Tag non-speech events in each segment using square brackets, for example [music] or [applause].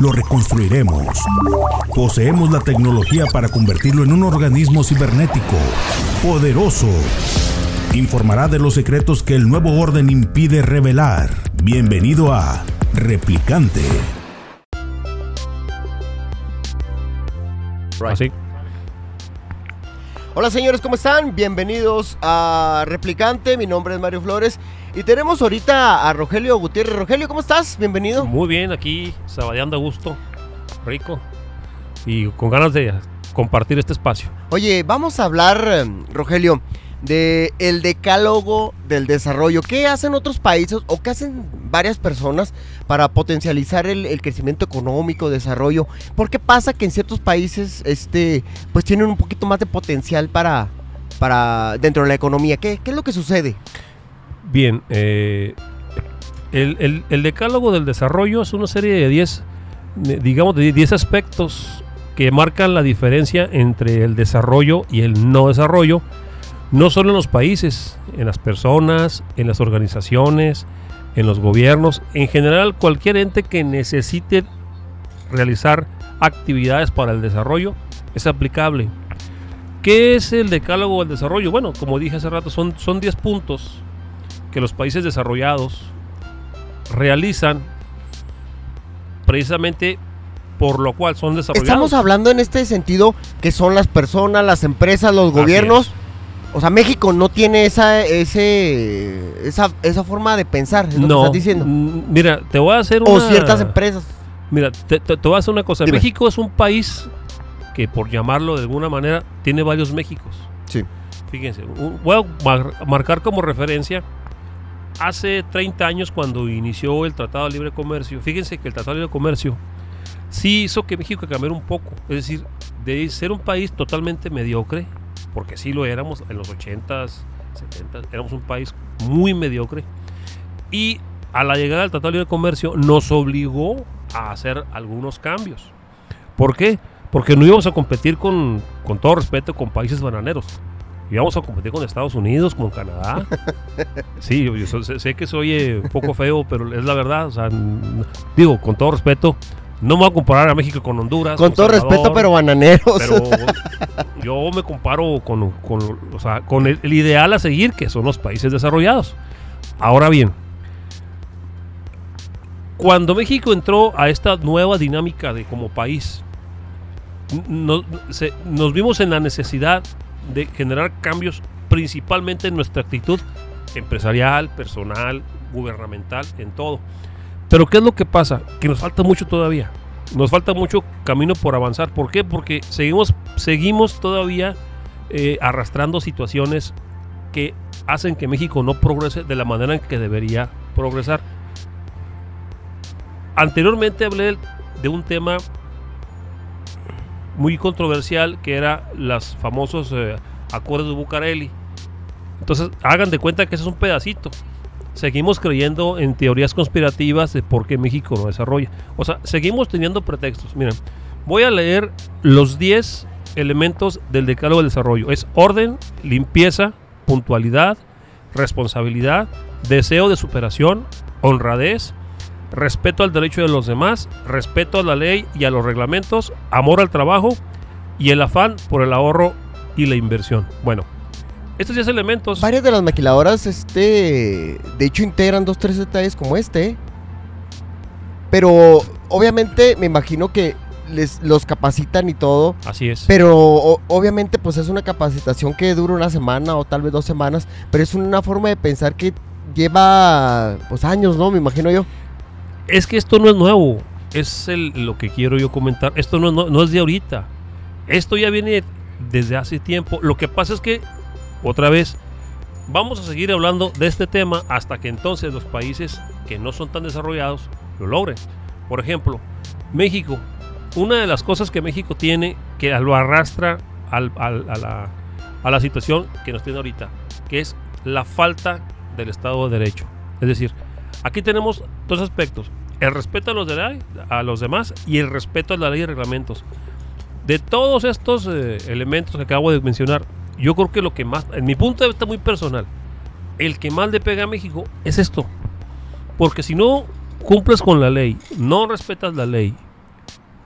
Lo reconstruiremos. Poseemos la tecnología para convertirlo en un organismo cibernético, poderoso. Informará de los secretos que el nuevo orden impide revelar. Bienvenido a Replicante. Así. Hola señores, ¿cómo están? Bienvenidos a Replicante, mi nombre es Mario Flores y tenemos ahorita a Rogelio Gutiérrez. Rogelio, ¿cómo estás? Bienvenido. Muy bien, aquí sabadeando a gusto, rico y con ganas de compartir este espacio. Oye, vamos a hablar, eh, Rogelio, de el decálogo del desarrollo. ¿Qué hacen otros países o qué hacen varias personas para potencializar el, el crecimiento económico, desarrollo? ¿Por qué pasa que en ciertos países este, pues tienen un poquito más de potencial para, para dentro de la economía? ¿Qué, qué es lo que sucede? Bien, eh, el, el- decálogo del desarrollo es una serie de 10, de- digamos, de 10 aspectos que marcan la diferencia entre el desarrollo y el no desarrollo, no solo en los países, en las personas, en las organizaciones, en los gobiernos, en general cualquier ente que necesite realizar actividades para el desarrollo es aplicable. ¿Qué es el decálogo del desarrollo? Bueno, como dije hace rato, son, son 10 puntos que los países desarrollados realizan precisamente por lo cual son desarrollados. Estamos hablando en este sentido que son las personas, las empresas, los gobiernos. O sea, México no tiene esa, ese, esa, esa forma de pensar, es lo que no, estás diciendo. mira, te voy a hacer O una... ciertas empresas. Mira, te, te- te voy a hacer una cosa. Dime. México es un país que, por llamarlo de alguna manera, tiene varios Méxicos. Sí. Fíjense, voy a mar- marcar como referencia hace 30 años cuando inició el Tratado de Libre Comercio. Fíjense que el Tratado de Libre Comercio sí hizo que México cambiara un poco. Es decir, de ser un país totalmente mediocre, porque sí lo éramos en los 80s, 70s, éramos un país muy mediocre. Y a la llegada del Tratado de Libre Comercio nos obligó a hacer algunos cambios. ¿Por qué? Porque no íbamos a competir con, con todo respeto con países bananeros. Íbamos a competir con Estados Unidos, con Canadá. Sí, yo, sé, sé que soy eh, un poco feo, pero es la verdad. O sea, n- digo, con todo respeto, no me voy a comparar a México con Honduras. Con todo Salvador, respeto, pero bananeros. pero yo me comparo con, con, o sea, con el, el ideal a seguir, que son los países desarrollados. Ahora bien, cuando México entró a esta nueva dinámica de como país, se- nos vimos en la necesidad de generar cambios principalmente en nuestra actitud empresarial, personal, gubernamental, en todo. Pero ¿qué es lo que pasa? Que nos falta mucho todavía. Nos falta mucho camino por avanzar. ¿Por qué? Porque seguimos, seguimos todavía eh, arrastrando situaciones que hacen que México no progrese de la manera en que debería progresar. Anteriormente hablé de un tema muy controversial que era los famosos eh, acuerdos de Bucareli. Entonces, hagan de cuenta que ese es un pedacito. Seguimos creyendo en teorías conspirativas de por qué México no desarrolla. O sea, seguimos teniendo pretextos. Miren, voy a leer los 10 elementos del decálogo del desarrollo. Es orden, limpieza, puntualidad, responsabilidad, deseo de superación, honradez, respeto al derecho de los demás, respeto a la ley y a los reglamentos, amor al trabajo y el afán por el ahorro y la inversión. Bueno, estos 10 elementos... Varias de las maquiladoras, este, de hecho, integran dos, tres detalles como este. Pero, obviamente, me imagino que les los capacitan y todo. Así es. Pero o- obviamente pues es una capacitación que dura una semana o tal vez dos semanas, pero es una forma de pensar que lleva pues años, ¿no? Me imagino yo. Es que esto no es nuevo. Es lo que quiero yo comentar. Esto no, es de ahorita. Esto ya viene desde hace tiempo. Lo que pasa es que, otra vez, vamos a seguir hablando de este tema hasta que entonces los países que no son tan desarrollados lo logren. Por ejemplo, México, una de las cosas que México tiene que lo arrastra al- a, la, a la situación que nos tiene ahorita, que es la falta del Estado de Derecho. Es decir, aquí tenemos dos aspectos. El respeto a los, de la- a los demás y el respeto a la ley y reglamentos. De todos estos eh, elementos que acabo de mencionar, yo creo que lo que más, en mi punto de vista muy personal, el que más le pega a México es esto. Porque si no cumples con la ley, no respetas la ley,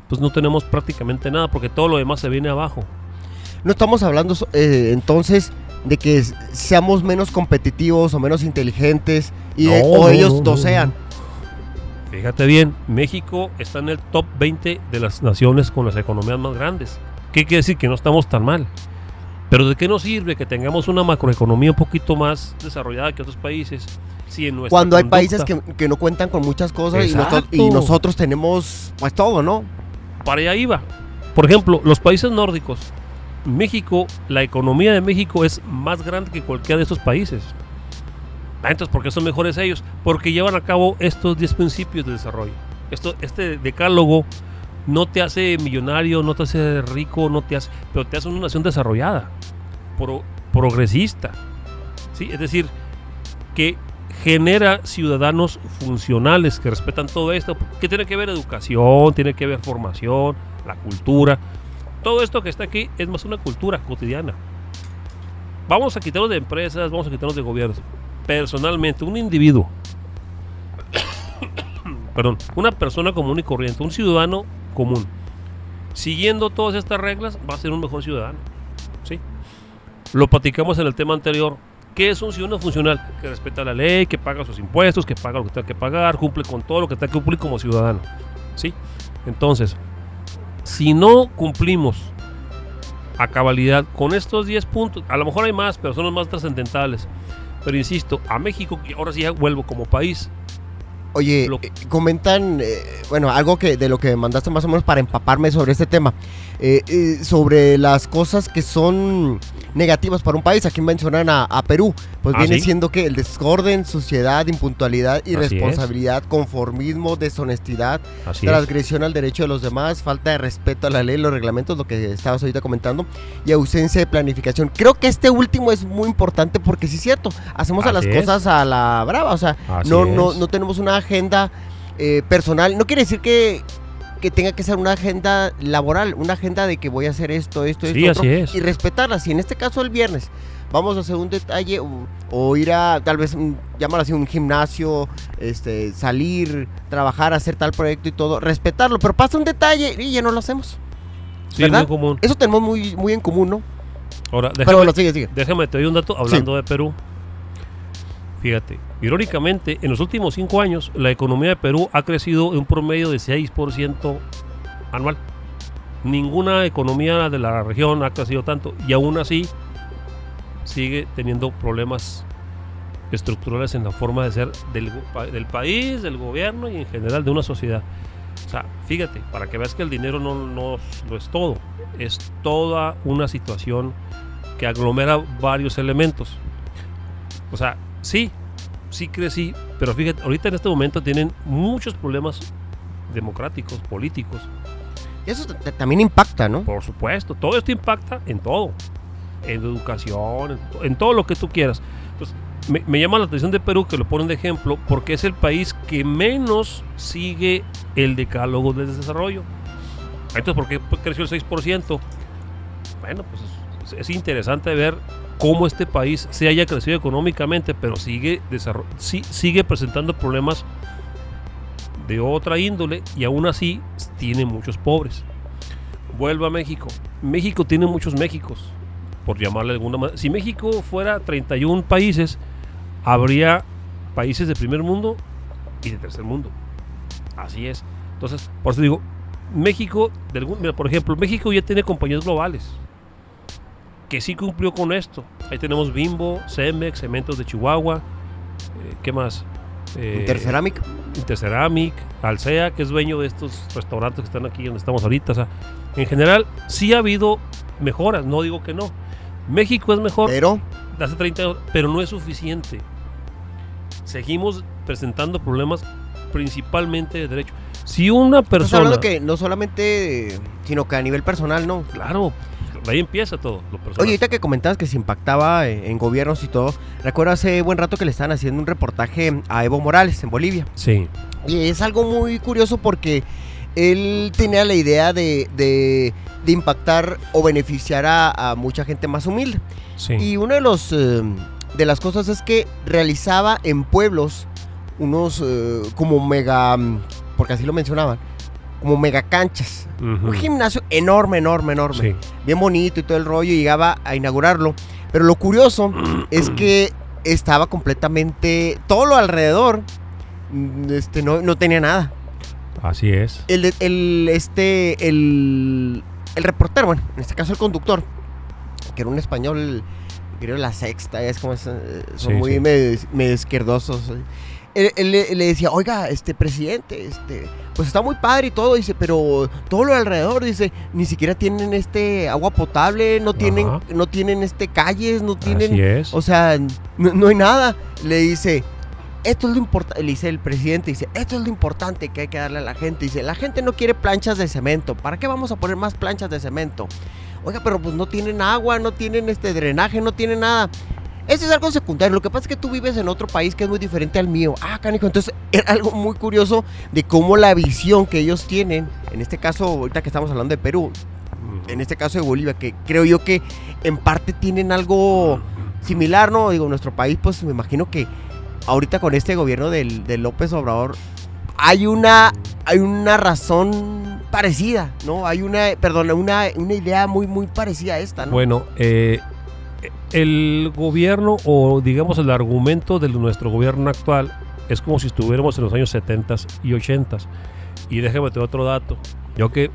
pues no tenemos prácticamente nada, porque todo lo demás se viene abajo. No estamos hablando eh, entonces de que seamos menos competitivos o menos inteligentes y No, o no, ellos no, sean. Fíjate bien, México está en el top 20 de las naciones con las economías más grandes. ¿Qué quiere decir? Que no estamos tan mal. Pero ¿de qué nos sirve que tengamos una macroeconomía un poquito más desarrollada que otros países? Si en nuestra Cuando hay conducta- países que, que no cuentan con muchas cosas y, nosotros- y nosotros tenemos pues todo, ¿no? para allá iba. Por ejemplo, los países nórdicos. México, la economía de México es más grande que cualquiera de estos países. Ah, Entonces, ¿por qué son mejores ellos? Porque llevan a cabo estos 10 principios de desarrollo. Esto, este decálogo no te hace millonario, no te hace rico, no te hace, pero te hace una nación desarrollada, pro- progresista. ¿sí? Es decir, que genera ciudadanos funcionales que respetan todo esto. que tiene que ver educación? Tiene que ver formación, la cultura. Todo esto que está aquí es más una cultura cotidiana. Vamos a quitarnos de empresas, vamos a quitarnos de gobiernos. Personalmente, un individuo, [coughs] perdón, una persona común y corriente, un ciudadano común, siguiendo todas estas reglas, va a ser un mejor ciudadano. ¿sí? Lo platicamos en el tema anterior. ¿Qué es un ciudadano funcional? Que respeta la ley, que paga sus impuestos, que paga lo que tenga que pagar, cumple con todo lo que tenga que cumplir como ciudadano. ¿Sí? Entonces, si no cumplimos a cabalidad con estos 10 puntos, a lo mejor hay más, pero son los más trascendentales. Pero insisto, a México, ahora sí ya vuelvo como país, Oye, Lo- eh, comentan, eh, bueno, algo que de lo que mandaste más o menos para empaparme sobre este tema, eh, eh, sobre las cosas que son negativas para un país. Aquí mencionan a, a Perú, pues Ah, viene ¿sí? siendo que el desorden, suciedad, impuntualidad, Así irresponsabilidad, conformismo, deshonestidad, así es. transgresión al derecho de los demás, falta de respeto a la ley, los reglamentos, lo que estabas ahorita comentando, y ausencia de planificación. Creo que este último es muy importante porque sí es cierto, hacemos a las Así es. cosas a la brava, o sea, Así no, no, es. no tenemos una agenda eh, personal. No quiere decir que, que tenga que ser una agenda laboral, una agenda de que voy a hacer esto, esto, Sí, esto, así otro, es. y respetarla. Si en este caso el viernes vamos a hacer un detalle o, o ir a tal vez llámalo así un gimnasio, este, salir, trabajar, hacer tal proyecto y todo, respetarlo, pero pasa un detalle y ya no lo hacemos. Sí, ¿verdad? muy común. Eso tenemos muy, muy en común, ¿no? Ahora, Pero déjame, bueno, sigue, sigue. déjame te doy un dato hablando de Perú. Fíjate, irónicamente, en los últimos cinco años, la economía de Perú ha crecido en un promedio de 6% anual. Ninguna economía de la región ha crecido tanto y aún así sigue teniendo problemas estructurales en la forma de ser del, del país, del gobierno y en general de una sociedad. O sea, fíjate, para que veas que el dinero no, no lo es todo, es toda una situación que aglomera varios elementos. O sea, sí, sí crecí, pero fíjate, ahorita en este momento tienen muchos problemas democráticos, políticos. Eso también impacta, ¿no? Por supuesto, todo esto impacta en todo, en educación, en, to- en todo lo que tú quieras. Entonces, me, me llama la atención de Perú que lo ponen de ejemplo porque es el país que menos sigue el decálogo del desarrollo. Entonces, ¿por qué creció el 6%? Bueno, pues es, es interesante ver cómo este país se haya crecido económicamente, pero sigue, sí- sigue presentando problemas de otra índole y aún así tiene muchos pobres. Vuelvo a México. México tiene muchos Méxicos, por llamarle de alguna manera. Si México fuera 31 países, habría países de primer mundo y de tercer mundo. Así es. Entonces, por eso digo, México, de algún- mira, por ejemplo, México ya tiene compañías globales que sí cumplió con esto. Ahí tenemos Bimbo, Cemex, Cementos de Chihuahua, eh, ¿qué más? Eh, Interceramic. Interceramic, Alsea, que es dueño de estos restaurantes que están aquí donde estamos ahorita. O sea, en general, sí ha habido mejoras, no digo que no. México es mejor Pero hace 30 años, pero no es suficiente. Seguimos presentando problemas principalmente de derecho. Si una Estás persona... hablando que no solamente, sino que a nivel personal, ¿no? Claro, ahí empieza todo. Lo personal. Oye, ahorita que comentabas que se impactaba eh, en gobiernos y todo, recuerdo hace buen rato que le estaban haciendo un reportaje a Evo Morales en Bolivia. Sí, Y es algo muy curioso porque él tenía la idea de, de- de impactar o beneficiar a, a mucha gente más humilde. sí. Y una de, los, eh, de las cosas es que realizaba en pueblos unos eh, como mega, mm, porque así lo mencionaban, como mega canchas. Ujú. Un gimnasio enorme, enorme, enorme. Sí. Bien bonito y todo el rollo, y llegaba a inaugurarlo. Pero lo curioso [clears throat] es que estaba completamente, todo lo alrededor, mm, este, no, no tenía nada. Así es. El, el, este, el, el reportero, bueno, en este caso el conductor, que era un español, creo la sexta, es como eh, son Sí, muy sí. medio, medio izquierdosos. Él, él le- le decía, oiga, este presidente, este, pues está muy padre y todo, dice, pero todo lo alrededor, dice, ni siquiera tienen este agua potable, no tienen, Ajá. no tienen este calles, no tienen, Así es. o sea, no, no hay nada. Le dice, esto es lo importante, le dice el presidente, dice, esto es lo importante que hay que darle a la gente. Dice, la gente no quiere planchas de cemento. ¿Para qué vamos a poner más planchas de cemento? Oiga, pero pues no tienen agua, no tienen este drenaje, no tienen nada. Eso es algo secundario. Lo que pasa es que tú vives en otro país que es muy diferente al mío. Ah, canijo. Entonces, [laughs] era algo muy curioso de cómo la visión que ellos tienen, en este caso, ahorita que estamos hablando de Perú, en este caso de Bolivia, que creo yo que en parte tienen algo similar, ¿no? Digo, nuestro país, pues me imagino que ahorita con este gobierno del, de López Obrador hay una, hay una razón parecida, ¿no? Hay una, perdón, una, una idea muy, muy parecida a esta, ¿no? Bueno, eh, el gobierno o digamos el argumento de nuestro gobierno actual es como si estuviéramos en los años 70 y 80. Y déjame te otro dato. Yo que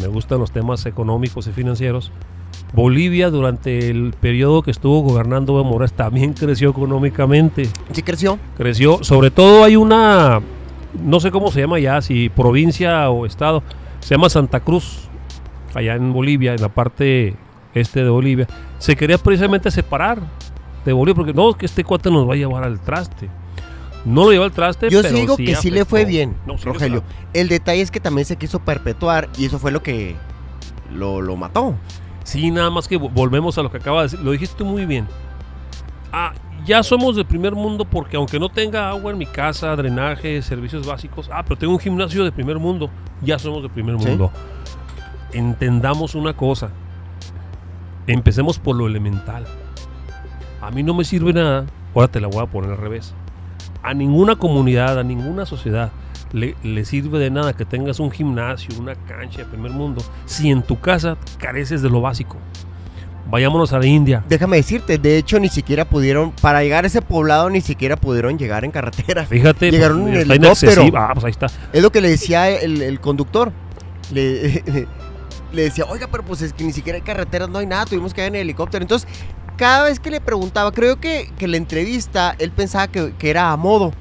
me gustan los temas económicos y financieros, Bolivia durante el periodo que estuvo gobernando Evo Morales también creció económicamente. Sí creció. creció. Sobre todo hay una, no sé cómo se llama ya, si provincia o estado, se llama Santa Cruz, allá en Bolivia, en la parte este de Bolivia. Se quería precisamente separar de Bolivia, porque no, que este cuate nos va a llevar al traste. No lo llevó al traste, Yo pero sí digo sí que sí le fue bien, No, sí, Rogelio. El detalle es que también se quiso perpetuar y eso fue lo que lo, lo mató. Sí, nada más que vo- volvemos a lo que acaba de decir. Lo dijiste muy bien. Ah, ya somos del primer mundo porque aunque no tenga agua en mi casa, drenaje, servicios básicos, ah, pero tengo un gimnasio de primer mundo, ya somos del primer Sí. mundo. Entendamos una cosa. Empecemos por lo elemental. A mí no me sirve nada, ahora te la voy a poner al revés. A ninguna comunidad, a ninguna sociedad le, le sirve de nada que tengas un gimnasio, una cancha de primer mundo, si en tu casa careces de lo básico. Vayámonos a la India. Déjame decirte, de hecho ni siquiera pudieron, para llegar a ese poblado ni siquiera pudieron llegar en carretera. [laughs] Fíjate, Llegaron pues, en está helicóptero. inaccesible. Ah, pues ahí está. Es lo que le decía el, el conductor. Le, [laughs] le decía, oiga, pero pues es que ni siquiera hay carreteras, no hay nada, tuvimos que ir en helicóptero. Entonces, cada vez que le preguntaba, creo que, que la entrevista, él pensaba que, que era a modo.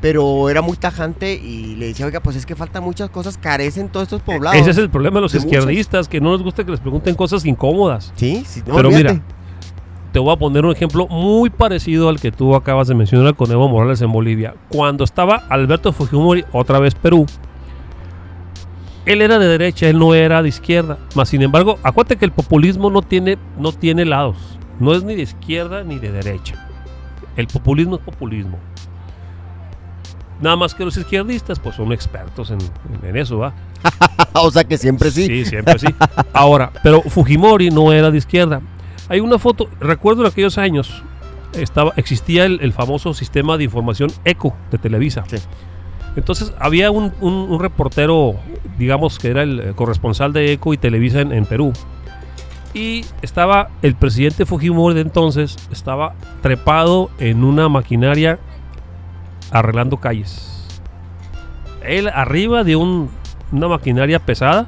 Pero era muy tajante y le decía, oiga, pues es que faltan muchas cosas, carecen todos estos poblados. Ese es el problema de los de izquierdistas, que no les gusta que les pregunten cosas incómodas. Sí, sí, no, Pero olvídate. mira, te voy a poner un ejemplo muy parecido al que tú acabas de mencionar con Evo Morales en Bolivia. Cuando estaba Alberto Fujimori, otra vez Perú, él era de derecha, él no era de izquierda. Más sin embargo, acuérdate que el populismo no tiene, no tiene lados. No es ni de izquierda ni de derecha. El populismo es populismo. Nada más que los izquierdistas, pues son expertos en, en- en eso, ¿va? [laughs] o sea que siempre sí. Sí, siempre sí. Ahora, pero Fujimori no era de izquierda. Hay una foto, recuerdo en aquellos años, estaba, existía el, el famoso sistema de información ECO de Televisa. Sí. Entonces había un, un- un reportero, digamos que era el eh, corresponsal de ECO y Televisa en, en Perú. Y estaba el presidente Fujimori de entonces, estaba trepado en una maquinaria arreglando calles. Él arriba de un- una maquinaria pesada,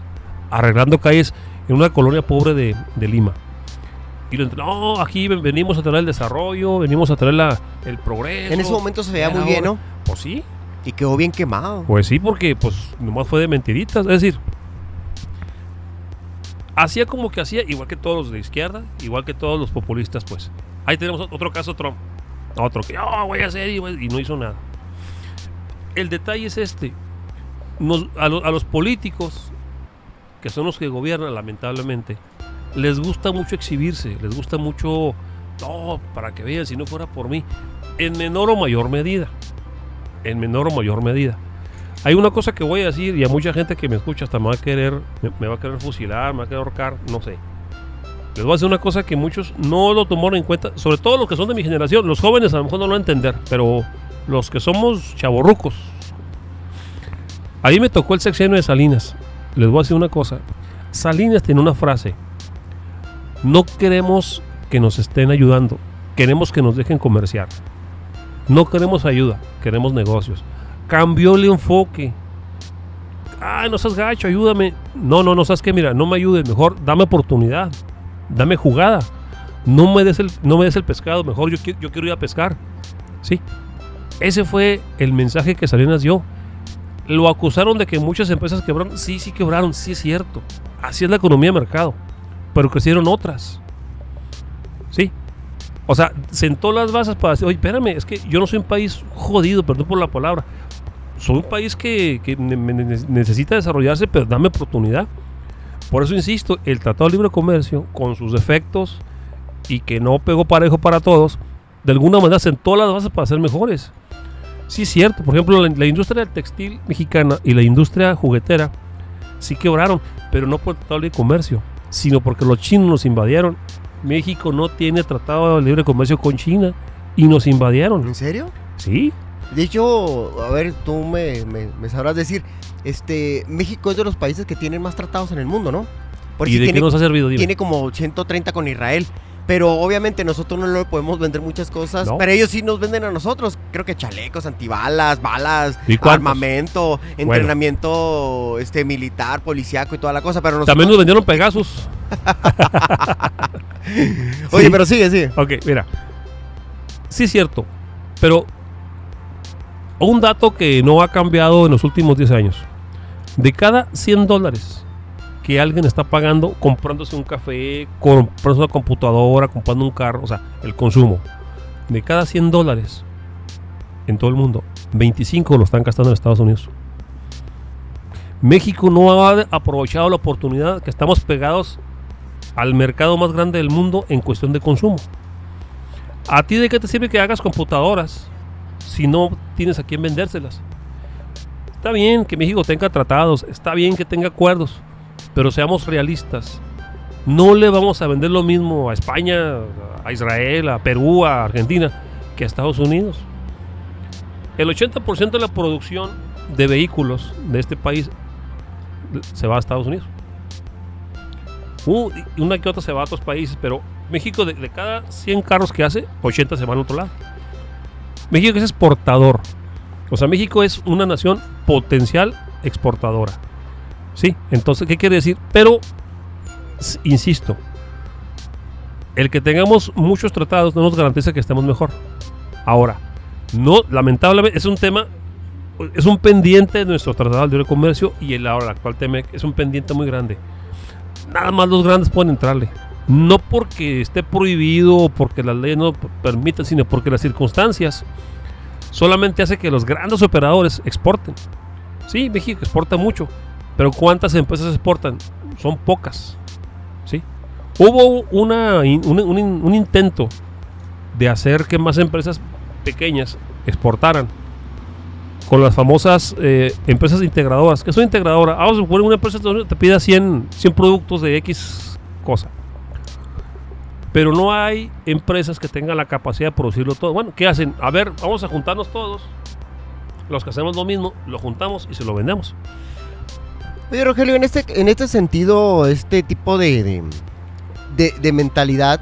arreglando calles en una colonia pobre de, de Lima. Y lo, no, aquí ven- venimos a traer el desarrollo, venimos a traer la, el progreso. En ese momento se veía muy bien. ¿no? Pues sí, Y quedó bien quemado. pues sí, porque pues nomás fue de mentiritas. Es decir, hacía como que hacía, igual que todos los de izquierda, igual que todos los populistas, pues. Ahí tenemos otro caso, Trump. Otro que, oh, voy a hacer y, y no hizo nada. El detalle es este. a los políticos, que son los que gobiernan, lamentablemente, les gusta mucho exhibirse, les gusta mucho, no, para que vean, si no fuera por mí, en menor o mayor medida, en menor o mayor medida. Hay una cosa que voy a decir y a mucha gente que me escucha hasta me va a querer, me, me va a querer fusilar, me va a querer ahorcar, no sé. Les voy a decir una cosa que muchos no lo tomaron en cuenta, sobre todo los que son de mi generación. Los jóvenes a lo mejor no lo van a entender, pero los que somos chavorrucos. A mí me tocó el sexenio de Salinas. Les voy a decir una cosa. Salinas tiene una frase. No queremos que nos estén ayudando, queremos que nos dejen comerciar. No queremos ayuda, queremos negocios. Cambió el enfoque. Ay, no seas gacho, ayúdame. No, no, no, sabes que mira, no me ayudes, mejor dame oportunidad, dame jugada. No me des el, no me des el pescado, mejor yo, yo quiero ir a pescar. Sí. Ese fue el mensaje que Salinas dio. Lo acusaron de que muchas empresas quebraron. Sí, sí quebraron, sí es cierto. Así es la economía de mercado. Pero crecieron otras. Sí. O sea, sentó las bases para decir, oye, espérame, es que yo no soy un país jodido, perdón por la palabra. Soy un país que, que ne- ne- ne- necesita desarrollarse, pero dame oportunidad. Por eso insisto, el Tratado de Libre Comercio, con sus defectos y que no pegó parejo para todos, de alguna manera sentó las bases para ser mejores. Sí, es cierto. Por ejemplo, la, la industria del textil mexicana y la industria juguetera sí quebraron, pero no por el Tratado de Libre Comercio, sino porque los chinos nos invadieron. México no tiene Tratado de Libre Comercio con China y nos invadieron. ¿En serio? Sí, De hecho, a ver, tú me, me- me sabrás decir, este, México es de los países que tienen más tratados en el mundo, ¿no? Porque ¿y de tiene, qué nos ha servido? Dime. tiene como 130 con Israel. Pero obviamente nosotros no le podemos vender muchas cosas, No. pero ellos sí nos venden a nosotros. Creo que chalecos, antibalas, balas, armamento, Bueno. entrenamiento este militar, policíaco y toda la cosa. Pero nosotros, También nos vendieron Pegasus. [laughs] Oye, Sí. pero sigue, sigue. Ok, mira. Sí, es cierto. Pero un dato que no ha cambiado en los últimos 10 años. De cada 100 dólares que alguien está pagando comprándose un café, comprándose una computadora, comprando un carro, o sea, el consumo. De cada 100 dólares en todo el mundo, 25 lo están gastando en Estados Unidos. México no ha aprovechado la oportunidad que estamos pegados al mercado más grande del mundo en cuestión de consumo. ¿A ti de qué te sirve que hagas computadoras si no tienes a quién vendérselas? Está bien que México tenga tratados, está bien que tenga acuerdos, pero seamos realistas. No le vamos a vender lo mismo a España, a Israel, a Perú, a Argentina, que a Estados Unidos. El 80% de la producción de vehículos de este país se va a Estados Unidos. Una que otra se va a otros países, pero México de, de cada 100 carros que hace, 80 se van a otro lado. México es exportador. O sea, México es una nación potencial exportadora. Sí, entonces, ¿qué quiere decir? Pero, insisto, el que tengamos muchos tratados no nos garantiza que estemos mejor. Ahora, no, lamentablemente, es un tema, es un pendiente de nuestro tratado de libre comercio y el ahora actual TEMEC es un pendiente muy grande nada más los grandes pueden entrarle. No porque esté prohibido o porque las leyes no permitan, sino porque las circunstancias solamente hace que los grandes operadores exporten. Sí, México exporta mucho, pero ¿cuántas empresas exportan? Son pocas. ¿sí? Hubo una, un, un un intento de hacer que más empresas pequeñas exportaran con las famosas eh, empresas integradoras. que son integradoras? Vamos a suponer una empresa que te pida 100, 100 productos de X cosa. Pero no hay empresas que tengan la capacidad de producirlo todo. Bueno, ¿qué hacen? A ver, vamos a juntarnos todos. Los que hacemos lo mismo, lo juntamos y se lo vendemos. Oye, Rogelio, en este, en este sentido, este tipo de, de, de- de mentalidad,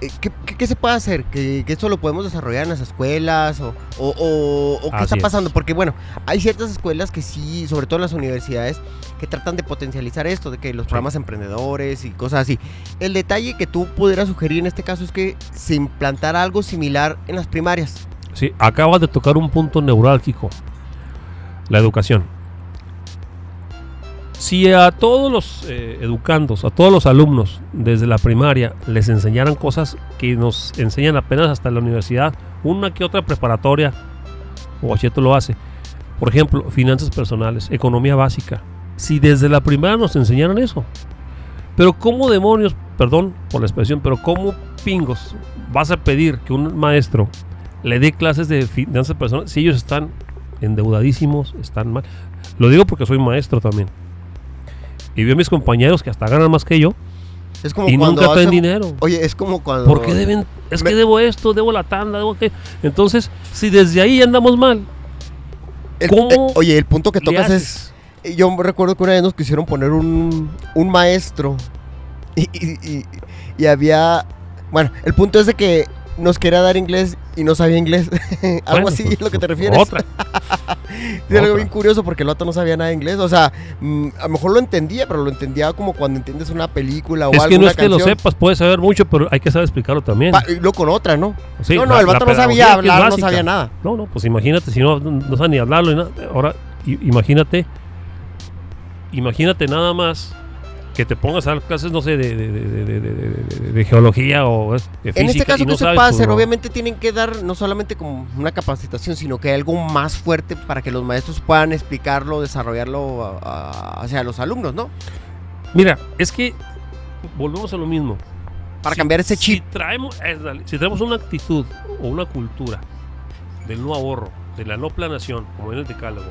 eh, ¿qué, qué- qué se puede hacer? ¿Que, que esto lo podemos desarrollar en las escuelas? ¿O, o- o- o qué Así está es. pasando? Porque, bueno, hay ciertas escuelas que sí, sobre todo en las universidades, que tratan de potencializar esto, de que los programas emprendedores y cosas así. El detalle que tú pudieras sugerir en este caso es que se implantara algo similar en las primarias. Sí, acabas de tocar un punto neurálgico. La educación. Si a todos los eh, educandos, a todos los alumnos desde la primaria les enseñaran cosas que nos enseñan apenas hasta la universidad, una que otra preparatoria, o Bachillerato lo hace, Por ejemplo, finanzas personales, economía básica. Si desde la primera nos enseñaran eso. Pero ¿cómo demonios, perdón por la expresión, pero cómo pingos vas a pedir que un maestro le dé clases de finanzas personales si ellos están endeudadísimos, están mal? Lo digo porque soy maestro también. Y veo a mis compañeros que hasta ganan más que yo Es como y cuando nunca traen dinero. Oye, es como cuando... ¿Por qué deben? Es Me- que debo esto, debo la tanda, debo que. Entonces, si desde ahí andamos mal, el- ¿cómo eh, oye, el punto que ¿qué tocas es... Yo recuerdo que una vez nos quisieron poner un, un maestro y, y- y- y había... Bueno, el punto es de que nos quería dar inglés y no sabía inglés. [laughs] Algo Bueno, así pues, es lo que te pues, refieres. Otra. [laughs] Es algo bien curioso porque el otro no sabía nada de inglés. O sea, mm, a lo mejor lo entendía, pero lo entendía como cuando entiendes una película o Es algo. que no es que lo sepas, puedes saber mucho, pero hay que saber explicarlo también. Pa- y luego con otra, ¿no? Sí, no, no, la- el vato no sabía es hablar, no sabía nada. No, no, pues imagínate, si no, no sabe ni hablarlo. y nada. Ahora, imagínate, imagínate nada más que te pongas a dar clases, no sé, de, de- de- geología o de física. En este caso, y no ¿qué se sabes, puede hacer? no. Obviamente tienen que dar no solamente como una capacitación, sino que algo más fuerte para que los maestros puedan explicarlo, desarrollarlo a- a- hacia los alumnos, ¿no? Mira, es que volvemos a lo mismo. Para Si- cambiar ese si chip. traemos, eh, dale, si traemos una actitud o una cultura del no ahorro, de la no planación, como en el decálogo,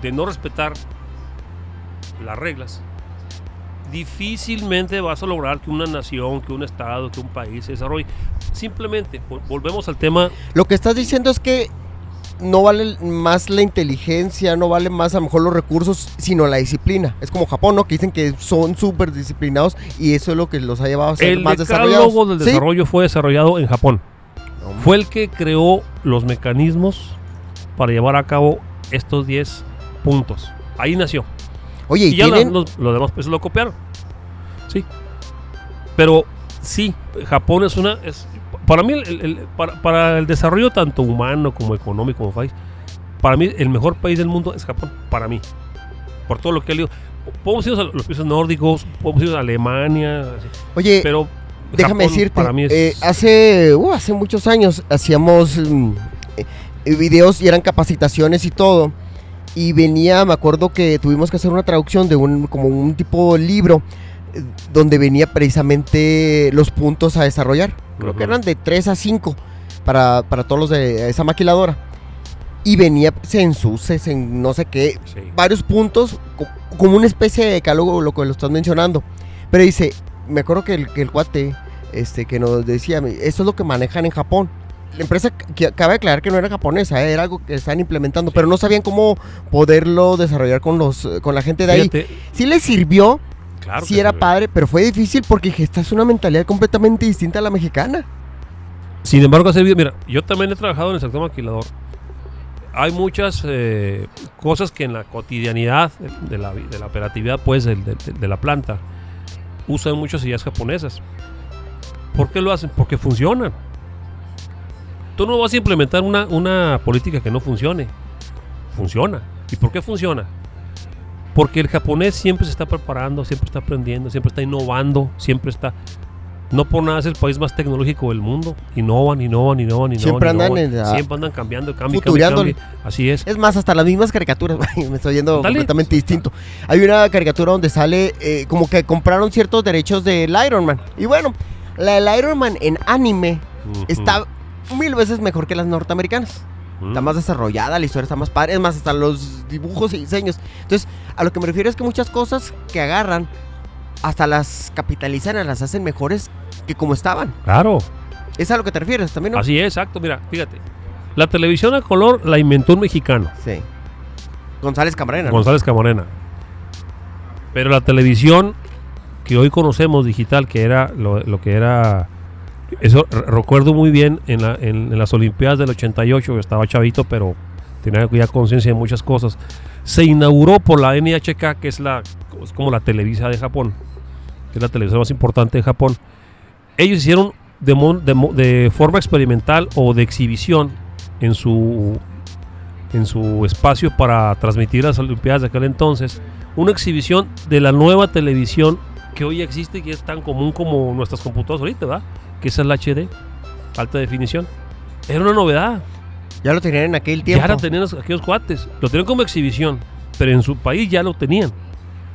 de no respetar las reglas, difícilmente vas a lograr que una nación, que un estado, que un país se desarrolle. Simplemente, vol- volvemos al tema, Lo que estás diciendo es que no vale más la inteligencia, no vale más a lo mejor los recursos, sino la disciplina. Es como Japón, ¿no? Que dicen que son súper disciplinados y eso es lo que los ha llevado a ser el más desarrollados. decálogo del Sí. desarrollo fue desarrollado en Japón. No, Fue el que creó los mecanismos para llevar a cabo estos 10 puntos. Ahí nació. Oye, Y y ya tienen... los, los demás países lo copiaron. Sí. Pero sí, Japón es una. Es, para mí, el- para, para el desarrollo tanto humano como económico como país, para mí el mejor país del mundo es Japón. Para mí. Por todo lo que he leído. Podemos ir a los países nórdicos, podemos ir a Alemania, así, Oye, pero. Déjame Japón decirte, Para mí es. eh, hace, uh, hace muchos años hacíamos mm, eh, videos y eran capacitaciones y todo. Y venía, me acuerdo que tuvimos que hacer una traducción de un, como un tipo de libro, eh, donde venía precisamente los puntos a desarrollar. Creo que eran de 3 a 5 para, para todos los de esa maquiladora. Y venía censuses en no sé qué, sí. varios puntos, co- como una especie de decálogo, lo que lo estás mencionando. Pero dice, me acuerdo que el, que el cuate este, que nos decía, eso es lo que manejan en Japón. La empresa, que acaba de aclarar que no era japonesa, eh, era algo que están implementando, pero no sabían cómo poderlo desarrollar con, los, con la gente de ahí. Fíjate, Sí les sirvió, claro sí era padre, pero fue difícil porque esta es una mentalidad completamente distinta a la mexicana. Sin embargo, ha servido. Mira, yo también he trabajado en el sector maquilador. Hay muchas eh, cosas que en la cotidianidad de la, vi- de la operatividad, pues, de, de- de la planta, usan muchas ideas japonesas. ¿Por qué lo hacen? Porque funcionan. Tú no vas a implementar una, una política que no funcione. Funciona. ¿Y por qué funciona? Porque el japonés siempre se está preparando, siempre está aprendiendo, siempre está innovando, siempre está... No por nada es el país más tecnológico del mundo. Innovan, innovan, innovan, innovan. Siempre andan innovan. en la- Siempre andan cambiando, Futureándole. cambio. Así es. Es más, hasta las mismas caricaturas, [laughs] me estoy yendo Dale. completamente distinto. Hay una caricatura donde sale eh, como que compraron ciertos derechos del Iron Man. Y bueno, la del Iron Man en anime está mil veces mejor que las norteamericanas. Está más desarrollada, la historia está más padre, es más, hasta los dibujos y diseños. Entonces, a lo que me refiero es que muchas cosas que agarran, hasta las capitalizan, las hacen mejores que como estaban. Claro. ¿Es a lo que te refieres también, no? Así es, exacto. Mira, fíjate. La televisión a color la inventó un mexicano, Sí. González Camarena. ¿no? González Camarena. Pero la televisión que hoy conocemos digital, que era lo, lo que era. Eso re- recuerdo muy bien en, la- en- en las Olimpiadas del 88, yo estaba chavito, pero tenía ya conciencia de muchas cosas. Se inauguró por la NHK, que es, la, es como la Televisa de Japón, que es la televisión más importante de Japón. Ellos hicieron de, mon- de de forma experimental o de exhibición en su, en su espacio para transmitir las Olimpiadas de aquel entonces, una exhibición de la nueva televisión que hoy existe y que es tan común como nuestras computadoras ahorita, ¿verdad? Que es el HD, alta definición. Era una novedad. Ya lo tenían en aquel tiempo. Ya lo tenían los- aquellos cuates. Lo tenían como exhibición, pero en su país ya lo tenían.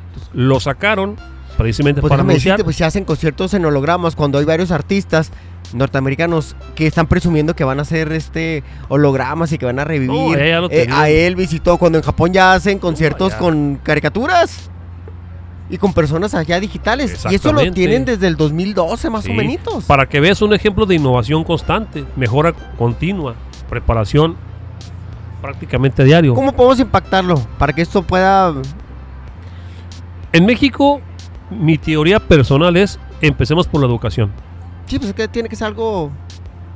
Entonces, lo sacaron precisamente Pues para anunciar. decirte, pues se hacen conciertos en hologramas cuando hay varios artistas norteamericanos que están presumiendo que van a hacer este hologramas y que van a revivir No, eh, a Elvis y todo, cuando en Japón ya hacen conciertos ya. con caricaturas y con personas allá digitales. Y eso lo tienen desde el 2012 más Sí, o menos. Para que veas un ejemplo de innovación constante, mejora continua, preparación prácticamente a diario. ¿Cómo podemos impactarlo para que esto pueda... En México, mi teoría personal es empecemos por la educación. Sí, pues es que tiene que ser algo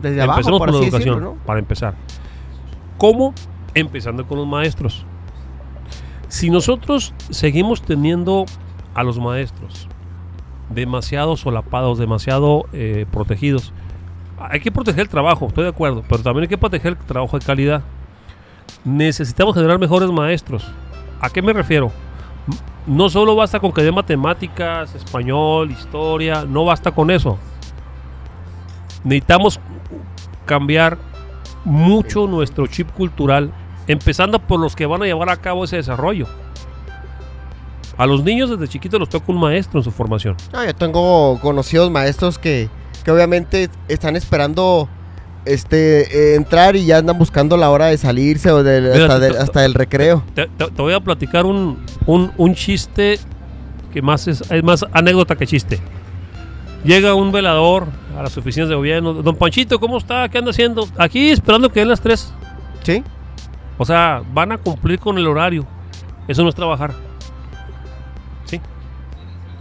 desde abajo, empecemos por, por, la educación, decirlo, ¿no? para empezar. ¿Cómo? Empezando con los maestros. Si nosotros seguimos teniendo a los maestros demasiado solapados, demasiado eh, protegidos, hay que proteger el trabajo, estoy de acuerdo, pero también hay que proteger el trabajo de calidad. Necesitamos generar mejores maestros. ¿A qué me refiero? No solo basta con que dé matemáticas, español, historia, no basta con eso. Necesitamos cambiar mucho nuestro chip cultural, empezando por los que van a llevar a cabo ese desarrollo. A los niños desde chiquitos los toca un maestro en su formación. No, yo tengo conocidos maestros que, que obviamente están esperando este eh, entrar y ya andan buscando la hora de salirse o Mira, hasta, te- el recreo. Te, te- te voy a platicar un, un- un chiste que más es, es más anécdota que chiste. Llega un velador a las oficinas de gobierno. Don Panchito, ¿cómo está? ¿Qué anda haciendo? Aquí esperando que den las tres. ¿Sí? O sea, van a cumplir con el horario. Eso no es trabajar.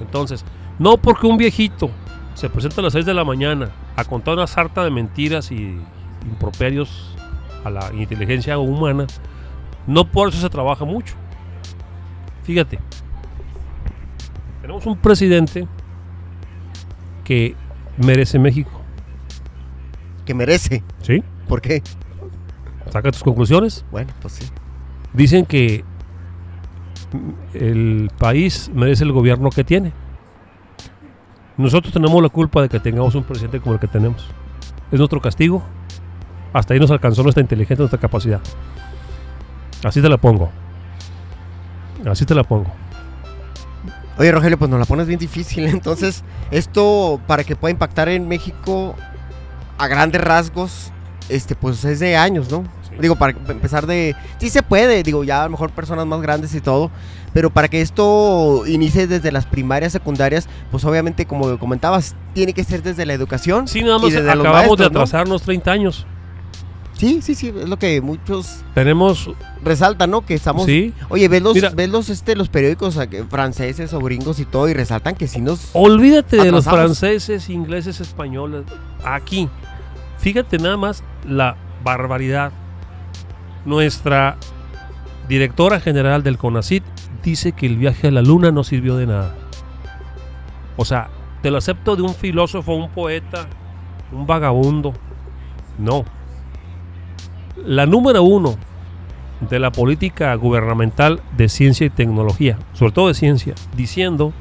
Entonces, no porque un viejito se presenta a las 6 de la mañana a contar una sarta de mentiras y improperios a la inteligencia humana, no por eso se trabaja mucho. Fíjate, tenemos un presidente que merece México. Que merece. ¿Sí? ¿Por qué? Saca tus conclusiones. Bueno, pues sí. Dicen que el país merece el gobierno que tiene. Nosotros tenemos la culpa de que tengamos un presidente como el que tenemos. Es nuestro castigo. Hasta ahí nos alcanzó nuestra inteligencia, nuestra capacidad. Así te la pongo. Así te la pongo. Oye, Rogelio, pues nos la pones bien difícil. [laughs] Entonces, esto para que pueda impactar en México a grandes rasgos, este, pues es de años, ¿no? Sí. Digo, para empezar de... Sí se puede, digo, ya a lo mejor personas más grandes y todo, pero para que esto inicie desde las primarias, secundarias, pues obviamente, como comentabas, tiene que ser desde la educación. Sí, nada y más desde acabamos de maestros, ¿no? atrasarnos 30 años. Sí, sí, sí, es lo que muchos Tenemos, resaltan, ¿no? Que estamos... sí, Oye, ves los, Mira. ves los, este, los periódicos franceses o gringos y todo y resaltan que sí nos... Olvídate de los franceses, ingleses, españoles. Aquí, fíjate nada más la barbaridad. Nuestra directora general del CONACIT dice que el viaje a la luna no sirvió de nada. O sea, te lo acepto de un filósofo, un poeta, un vagabundo. No. La número uno de la política gubernamental de ciencia y tecnología, sobre todo de ciencia, diciendo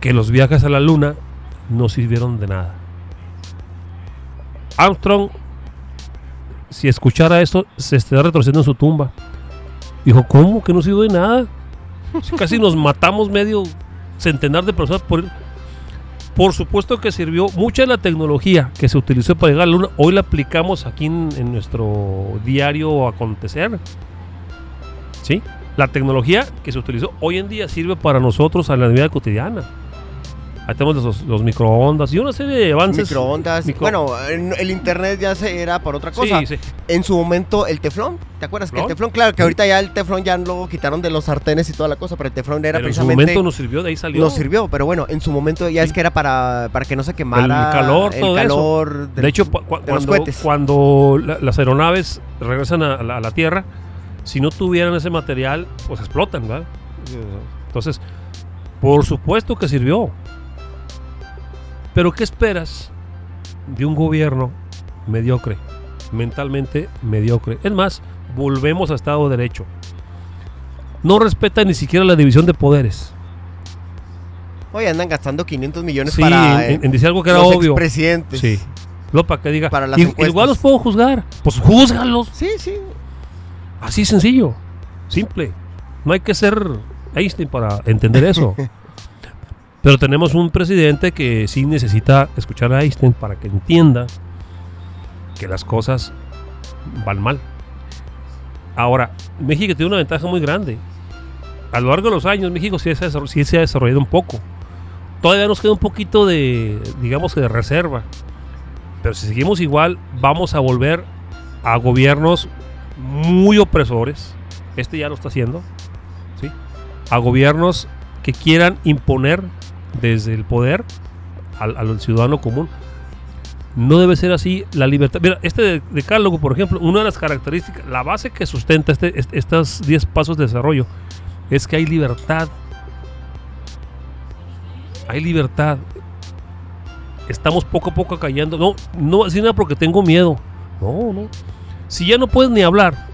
que los viajes a la luna no sirvieron de nada. Armstrong, si escuchara esto, se estaría retrocediendo en su tumba. Dijo, ¿cómo que no sirvió de nada? Si [laughs] casi nos matamos medio centenar de personas por. Por supuesto que sirvió mucha de la tecnología que se utilizó para llegar a la luna. Hoy la aplicamos aquí en, en nuestro diario acontecer. ¿Sí? La tecnología que se utilizó hoy en día sirve para nosotros a la vida cotidiana. Ahí tenemos los, los microondas y una serie de avances. Microondas. Micro- Bueno, en- el internet ya se era por otra cosa. Sí, sí. En su momento, el teflón. ¿Te acuerdas que el ¿Teflón? teflón? Claro, que ahorita ya el teflón ya lo quitaron de los sartenes y toda la cosa, pero el teflón era Pero en su precisamente. momento nos sirvió, de ahí salió. nos sirvió, pero bueno, en su momento ya Sí. es que era para, para que no se quemara El calor, el todo eso. del- de hecho, cu- cu- de cuando, cuando la- las aeronaves regresan a, la, a la Tierra, si no tuvieran ese material, pues explotan, ¿verdad? Entonces, por supuesto que sirvió. Pero ¿qué esperas de un gobierno mediocre, mentalmente mediocre? Es más, volvemos a Estado de Derecho. No respeta ni siquiera la división de poderes. Oye, andan gastando 500 millones Sí, para en, eh, en decir algo que era los obvio. expresidentes. Sí. Luego para que diga, Para las "I- encuestas". igual los puedo juzgar. Pues júzgalos. Sí, sí. Así sencillo. Simple. No hay que ser Einstein para entender eso. [laughs] Pero tenemos un presidente que sí necesita escuchar a Einstein para que entienda que las cosas van mal. Ahora, México tiene una ventaja muy grande. A lo largo de los años, México sí se ha desarroll- sí se ha desarrollado un poco. Todavía nos queda un poquito de, digamos que de reserva. Pero si seguimos igual, vamos a volver a gobiernos muy opresores. Este ya lo está haciendo. ¿sí? A gobiernos que quieran imponer desde el poder al, ciudadano común. No debe ser así la libertad. Mira, este de- decálogo, por ejemplo, una de las características, la base que sustenta este, est- estos 10 pasos de desarrollo es que hay libertad. Hay libertad. Estamos poco a poco cayendo. No, no así nada porque tengo miedo. No, no. Si ya no puedes ni hablar,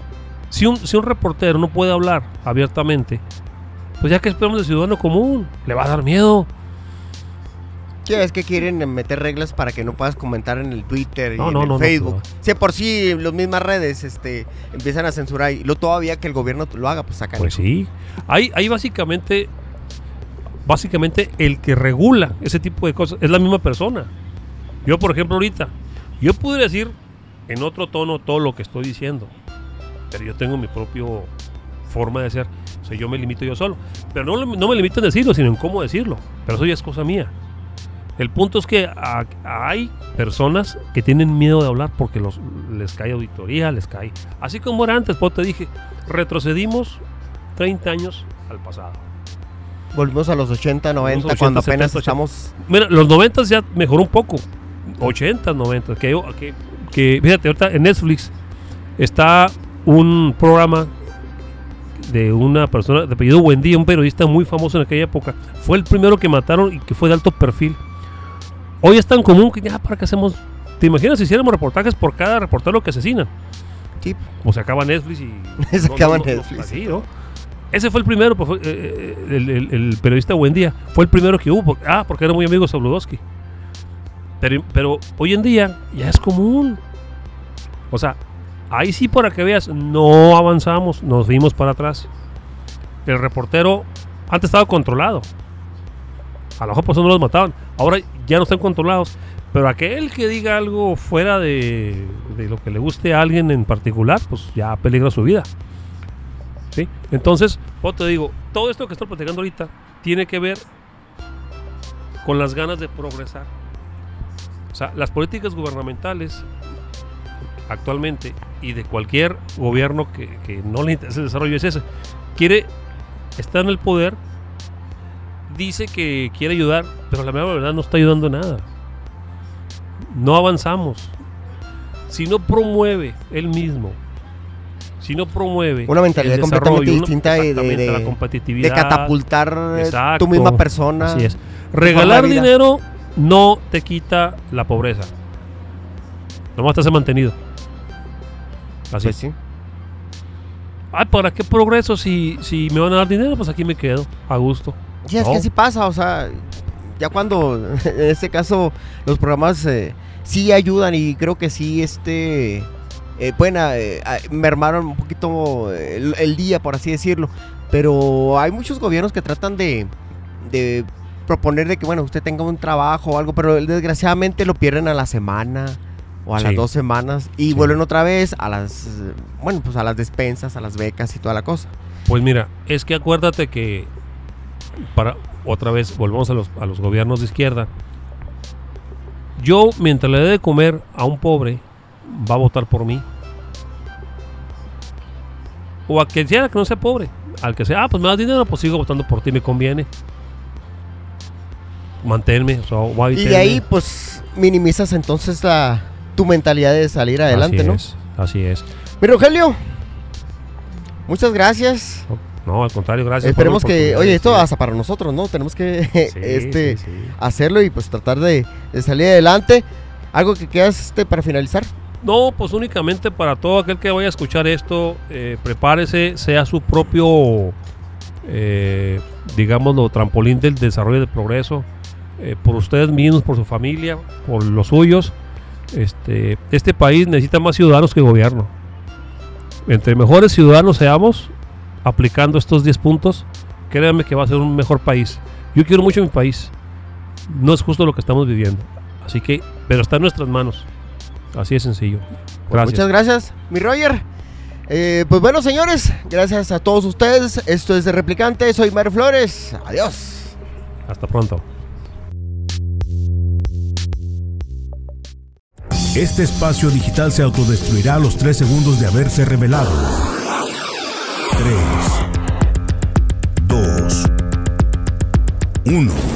si un, si un reportero no puede hablar abiertamente, pues ya que esperamos del ciudadano común, le va a dar miedo. Sí, es que quieren meter reglas para que no puedas comentar en el Twitter y No, en no, el no, Facebook. no. Si por sí las mismas redes este, empiezan a censurar y lo todavía que el gobierno lo haga, pues sacan. Pues sí. Hay, hay básicamente, básicamente el que regula ese tipo de cosas es la misma persona. Yo, por ejemplo, ahorita, yo pudiera decir en otro tono todo lo que estoy diciendo, pero yo tengo mi propio forma de ser. O sea, yo me limito yo solo. Pero no, no me limito en decirlo, sino en cómo decirlo. Pero eso ya es cosa mía. El punto es que a- hay personas que tienen miedo de hablar porque los, les cae auditoría, les cae. Así como era antes, pues te dije, retrocedimos 30 años al pasado. Volvimos a los 80, 90, Volvimos a cuando 80, apenas 70, estamos. Mira, los 90 ya mejoró un poco. 80, 90. Que, que, que, fíjate, ahorita en Netflix está un programa de una persona de apellido Buendía, un periodista muy famoso en aquella época. Fue el primero que mataron y que fue de alto perfil. Hoy es tan común que ya, ¿para qué hacemos? ¿Te imaginas si hiciéramos reportajes por cada reportero que asesinan? Sí. O se acaba Netflix y. [laughs] Se acaba Netflix. así, ¿no? Ese fue el primero, pues, fue, eh, eh, el, el- el periodista Buendía. Fue el primero que hubo. ah, porque era muy amigo de Sabludowski. Pero, pero hoy en día ya es común. O sea, ahí sí para que veas, no avanzamos, nos fuimos para atrás. El reportero antes estaba controlado. A lo mejor por eso no los mataban. Ahora ya no están controlados. Pero aquel que diga algo fuera de, lo que le guste a alguien en particular, pues ya peligra su vida. ¿Sí? Entonces, pues te digo, todo esto que estoy platicando ahorita tiene que ver con las ganas de progresar. O sea, las políticas gubernamentales actualmente y de cualquier gobierno que, que no le interese el desarrollo es ese. Quiere estar en el poder, dice que quiere ayudar, pero la verdad no está ayudando nada. No avanzamos. Si no promueve él mismo, si no promueve Una mentalidad completamente distinta de- de- la competitividad, De catapultar Exacto. tu misma persona. Así es. de Regalar dinero no te quita la pobreza. Nomás te hace mantenido. Así Pues es. sí. Ay, ¿para qué progreso si, si me van a dar dinero? Pues aquí me quedo, a gusto. Sí, es No. que así pasa, o sea, ya cuando, [laughs] en este caso, los programas eh, sí ayudan y creo que sí, este, eh, pueden eh, a- mermar un poquito el, el día, por así decirlo, pero hay muchos gobiernos que tratan de, de proponer de que, bueno, usted tenga un trabajo o algo, pero desgraciadamente lo pierden a la semana o a las dos semanas y Sí. vuelven otra vez a las, bueno, pues a las despensas, a las becas y toda la cosa. Pues mira, es que acuérdate que para otra vez volvemos a los, a los gobiernos de izquierda. Yo, mientras le dé de comer a un pobre, va a votar por mí. O a quien sea que no sea pobre. Al que sea, ah, pues me das dinero, pues sigo votando por ti, me conviene. Manténme, o sea, Y de ahí, pues, minimizas entonces la, tu mentalidad de salir adelante, así ¿no? Es, así es. Mi Rogelio, muchas gracias. No, al contrario, gracias. por Esperemos que, oye, esto hasta para nosotros, ¿no? Tenemos que Sí, [laughs] este, sí, sí. hacerlo y pues tratar de, de salir adelante. ¿Algo que quieras este, para finalizar? No, pues únicamente para todo aquel que vaya a escuchar esto, eh, prepárese, sea su propio, eh, digámoslo, trampolín del desarrollo del progreso, eh, por ustedes mismos, por su familia, por los suyos, Este, este país necesita más ciudadanos que gobierno. Entre mejores ciudadanos seamos, aplicando estos 10 puntos, créanme que va a ser un mejor país. Yo quiero mucho mi país. No es justo lo que estamos viviendo. Así que, pero está en nuestras manos. Así de sencillo. Pues Gracias. muchas gracias, mi Roger. Eh, pues bueno, señores, gracias a todos ustedes. Esto es de Replicante. Soy Mario Flores. Adiós. Hasta pronto. Este espacio digital se autodestruirá a los 3 segundos de haberse revelado. 3, 2, 1.